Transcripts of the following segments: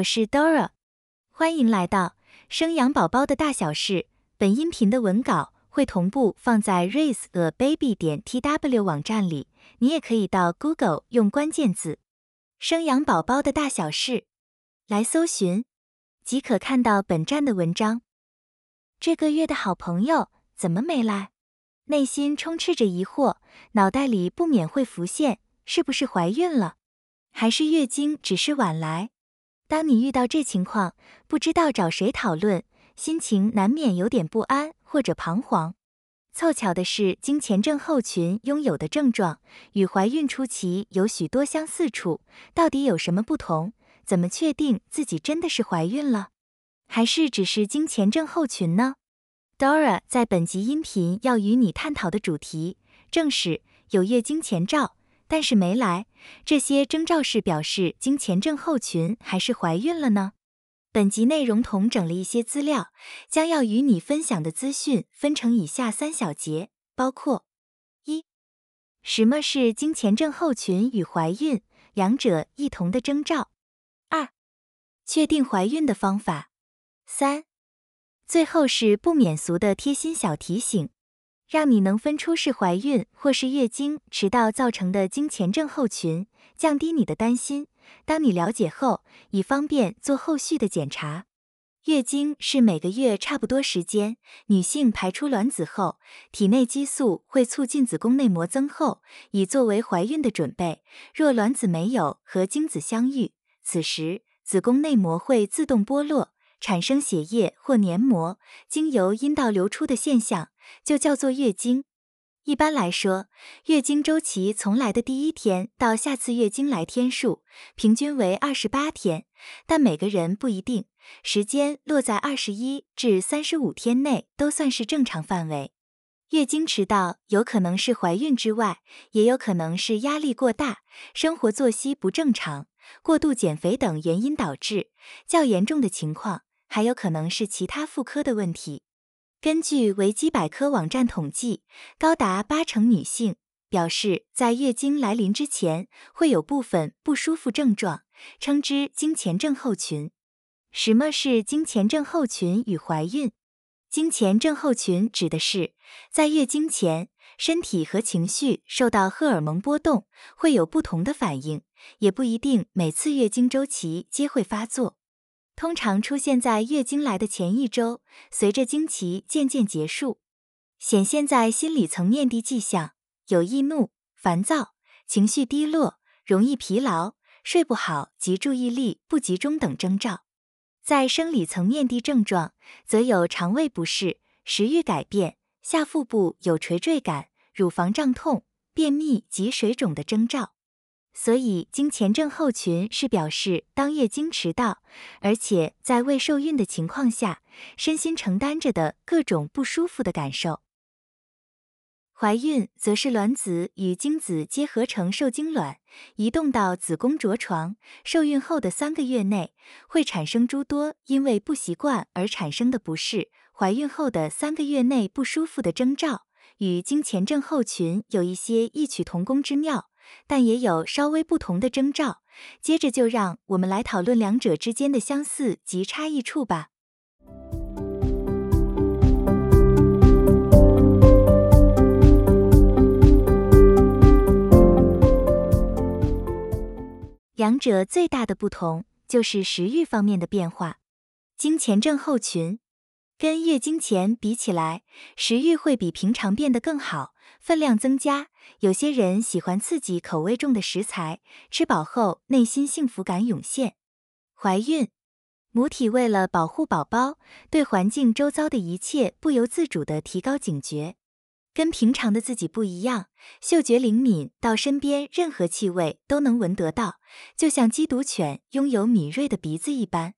我是 Dora，欢迎来到生养宝宝的大小事。本音频的文稿会同步放在 raiseababy 点 tw 网站里，你也可以到 Google 用关键字“生养宝宝的大小事”来搜寻，即可看到本站的文章。这个月的好朋友怎么没来？内心充斥着疑惑，脑袋里不免会浮现：是不是怀孕了？还是月经只是晚来？当你遇到这情况，不知道找谁讨论，心情难免有点不安或者彷徨。凑巧的是，经前症候群拥有的症状与怀孕初期有许多相似处，到底有什么不同？怎么确定自己真的是怀孕了，还是只是经前症候群呢？Dora 在本集音频要与你探讨的主题，正是有月经前兆。但是没来，这些征兆是表示经前症候群还是怀孕了呢？本集内容统整了一些资料，将要与你分享的资讯分成以下三小节，包括：一、什么是经前症候群与怀孕两者一同的征兆；二、确定怀孕的方法；三、最后是不免俗的贴心小提醒。让你能分出是怀孕或是月经迟到造成的经前症候群，降低你的担心。当你了解后，以方便做后续的检查。月经是每个月差不多时间，女性排出卵子后，体内激素会促进子宫内膜增厚，以作为怀孕的准备。若卵子没有和精子相遇，此时子宫内膜会自动剥落。产生血液或黏膜经由阴道流出的现象，就叫做月经。一般来说，月经周期从来的第一天到下次月经来天数，平均为二十八天，但每个人不一定，时间落在二十一至三十五天内都算是正常范围。月经迟到有可能是怀孕之外，也有可能是压力过大、生活作息不正常、过度减肥等原因导致。较严重的情况。还有可能是其他妇科的问题。根据维基百科网站统计，高达八成女性表示，在月经来临之前会有部分不舒服症状，称之经前症候群。什么是经前症候群与怀孕？经前症候群指的是在月经前，身体和情绪受到荷尔蒙波动，会有不同的反应，也不一定每次月经周期皆会发作。通常出现在月经来的前一周，随着经期渐渐结束，显现在心理层面的迹象有易怒、烦躁、情绪低落、容易疲劳、睡不好及注意力不集中等征兆。在生理层面的症状，则有肠胃不适、食欲改变、下腹部有垂坠感、乳房胀痛、便秘及水肿的征兆。所以，经前症候群是表示当月经迟到，而且在未受孕的情况下，身心承担着的各种不舒服的感受。怀孕则是卵子与精子结合成受精卵，移动到子宫着床。受孕后的三个月内，会产生诸多因为不习惯而产生的不适。怀孕后的三个月内不舒服的征兆，与经前症候群有一些异曲同工之妙。但也有稍微不同的征兆，接着就让我们来讨论两者之间的相似及差异处吧。两者最大的不同就是食欲方面的变化。经前症候群跟月经前比起来，食欲会比平常变得更好。分量增加，有些人喜欢刺激口味重的食材，吃饱后内心幸福感涌现。怀孕母体为了保护宝宝，对环境周遭的一切不由自主地提高警觉，跟平常的自己不一样，嗅觉灵敏到身边任何气味都能闻得到，就像缉毒犬拥有敏锐的鼻子一般。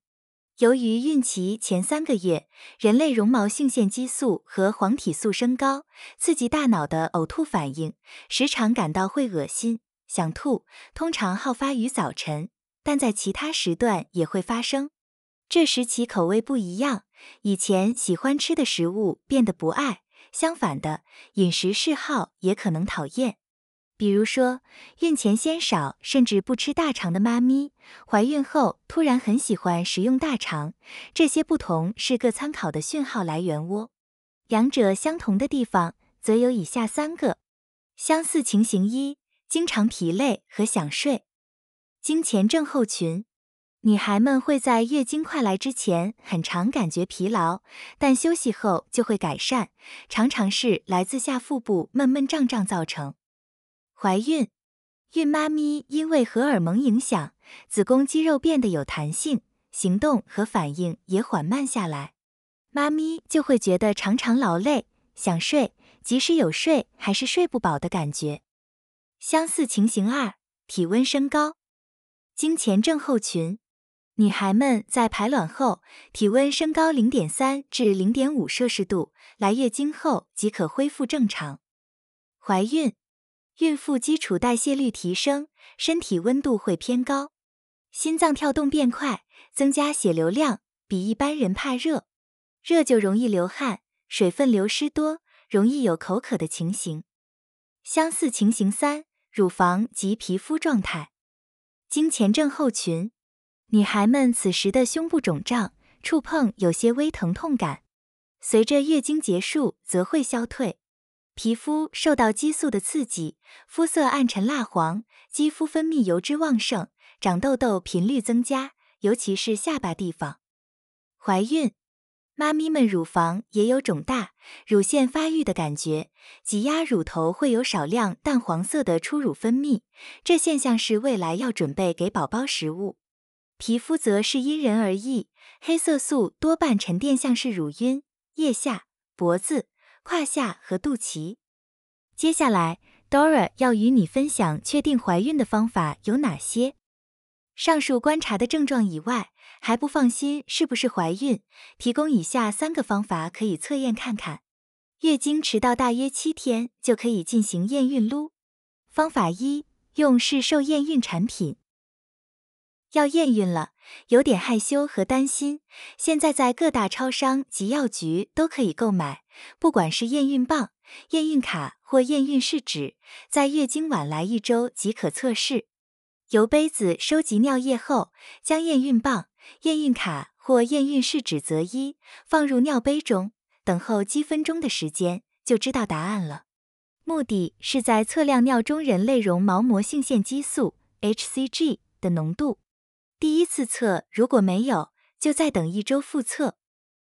由于孕期前三个月，人类绒毛性腺激素和黄体素升高，刺激大脑的呕吐反应，时常感到会恶心、想吐，通常好发于早晨，但在其他时段也会发生。这时其口味不一样，以前喜欢吃的食物变得不爱，相反的饮食嗜好也可能讨厌。比如说，孕前鲜少甚至不吃大肠的妈咪，怀孕后突然很喜欢食用大肠，这些不同是各参考的讯号来源窝。两者相同的地方则有以下三个：相似情形一，经常疲累和想睡。经前症候群，女孩们会在月经快来之前很常感觉疲劳，但休息后就会改善，常常是来自下腹部闷闷胀胀造成。怀孕，孕妈咪因为荷尔蒙影响，子宫肌肉变得有弹性，行动和反应也缓慢下来，妈咪就会觉得常常劳累、想睡，即使有睡还是睡不饱的感觉。相似情形二，体温升高。经前症候群，女孩们在排卵后体温升高零点三至零点五摄氏度，来月经后即可恢复正常。怀孕，孕妇基础代谢率提升，身体温度会偏高，心脏跳动变快，增加血流量，比一般人怕热，热就容易流汗，水分流失多，容易有口渴的情形。相似情形三，乳房及皮肤状态。经前症候群，女孩们此时的胸部肿胀，触碰有些微疼痛感，随着月经结束则会消退。皮肤受到激素的刺激，肤色暗沉蜡黄，肌肤分泌油脂旺盛，长痘痘频率增加，尤其是下巴地方。怀孕。妈咪们乳房也有肿大、乳腺发育的感觉，挤压乳头会有少量淡黄色的初乳分泌，这现象是未来要准备给宝宝食物。皮肤则是因人而异，黑色素多半沉淀像是乳晕、腋下、脖子、胯下和肚脐。接下来，Dora 要与你分享确定怀孕的方法有哪些。上述观察的症状以外，还不放心是不是怀孕？提供以下三个方法可以测验看看。月经迟到大约七天就可以进行验孕撸。方法一，用市售验孕产品。要验孕了，有点害羞和担心。现在在各大超商及药局都可以购买，不管是验孕棒、验孕卡或验孕试纸，在月经晚来一周即可测试。由杯子收集尿液后，将验孕棒。验孕卡或验孕试纸择一，放入尿杯中，等候几分钟的时间，就知道答案了。目的是在测量尿中人类绒毛膜性腺激素 （hCG） 的浓度。第一次测如果没有，就再等一周复测。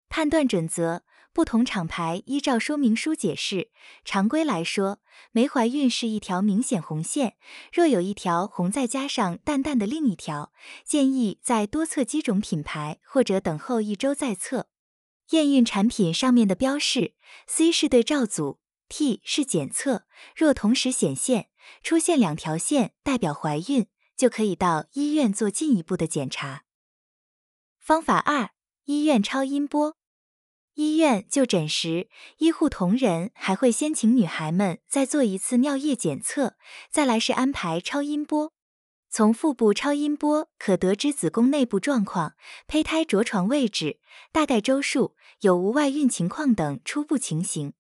判断准则。不同厂牌依照说明书解释。常规来说，没怀孕是一条明显红线。若有一条红，再加上淡淡的另一条，建议再多测几种品牌，或者等候一周再测。验孕产品上面的标示，C 是对照组，T 是检测。若同时显现，出现两条线，代表怀孕，就可以到医院做进一步的检查。方法二：医院超音波。医院就诊时，医护同仁还会先请女孩们再做一次尿液检测，再来是安排超音波。从腹部超音波可得知子宫内部状况、胚胎着床位置、大概周数、有无外孕情况等初步情形。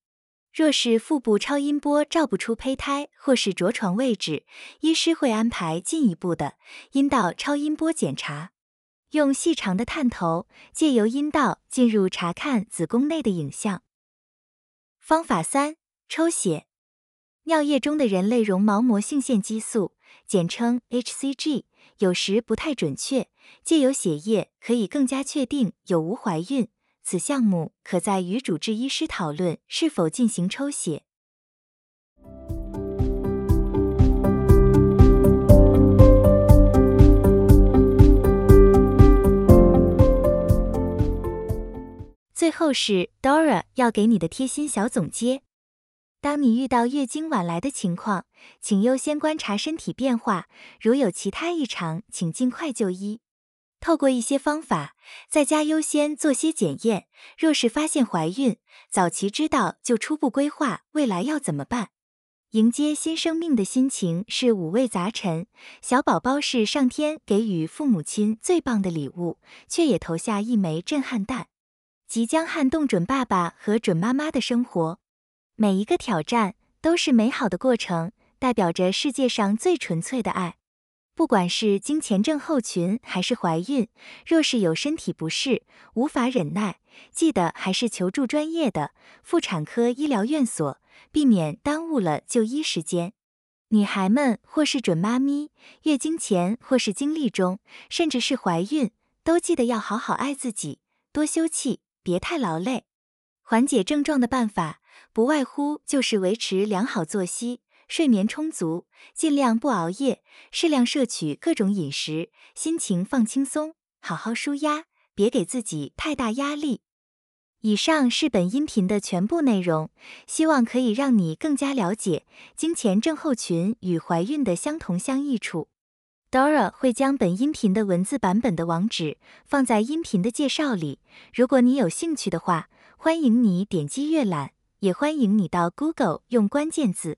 若是腹部超音波照不出胚胎或是着床位置，医师会安排进一步的阴道超音波检查。用细长的探头借由阴道进入查看子宫内的影像。方法三：抽血。尿液中的人类绒毛膜性腺激素，简称 hCG，有时不太准确，借由血液可以更加确定有无怀孕。此项目可在与主治医师讨论是否进行抽血。最后是 Dora 要给你的贴心小总结：当你遇到月经晚来的情况，请优先观察身体变化，如有其他异常，请尽快就医。透过一些方法，在家优先做些检验。若是发现怀孕，早期知道就初步规划未来要怎么办。迎接新生命的心情是五味杂陈。小宝宝是上天给予父母亲最棒的礼物，却也投下一枚震撼弹。即将撼动准爸爸和准妈妈的生活，每一个挑战都是美好的过程。代表着世界上最纯粹的爱。不管是经前症候群还是怀孕，若是有身体不适，无法忍耐，记得还是求助专业的妇产科医疗院所，避免耽误了就医时间。女孩们或是准妈咪，月经前或是经历中，甚至是怀孕，都记得要好好爱自己，多休憩，别太劳累。缓解症状的办法，不外乎就是维持良好作息。睡眠充足，尽量不熬夜，适量摄取各种饮食，心情放轻松，好好舒压，别给自己太大压力。以上是本音频的全部内容，希望可以让你更加了解经前症候群与怀孕的相同相异处。Dora 会将本音频的文字版本的网址放在音频的介绍里，如果你有兴趣的话，欢迎你点击阅览，也欢迎你到 Google 用关键字。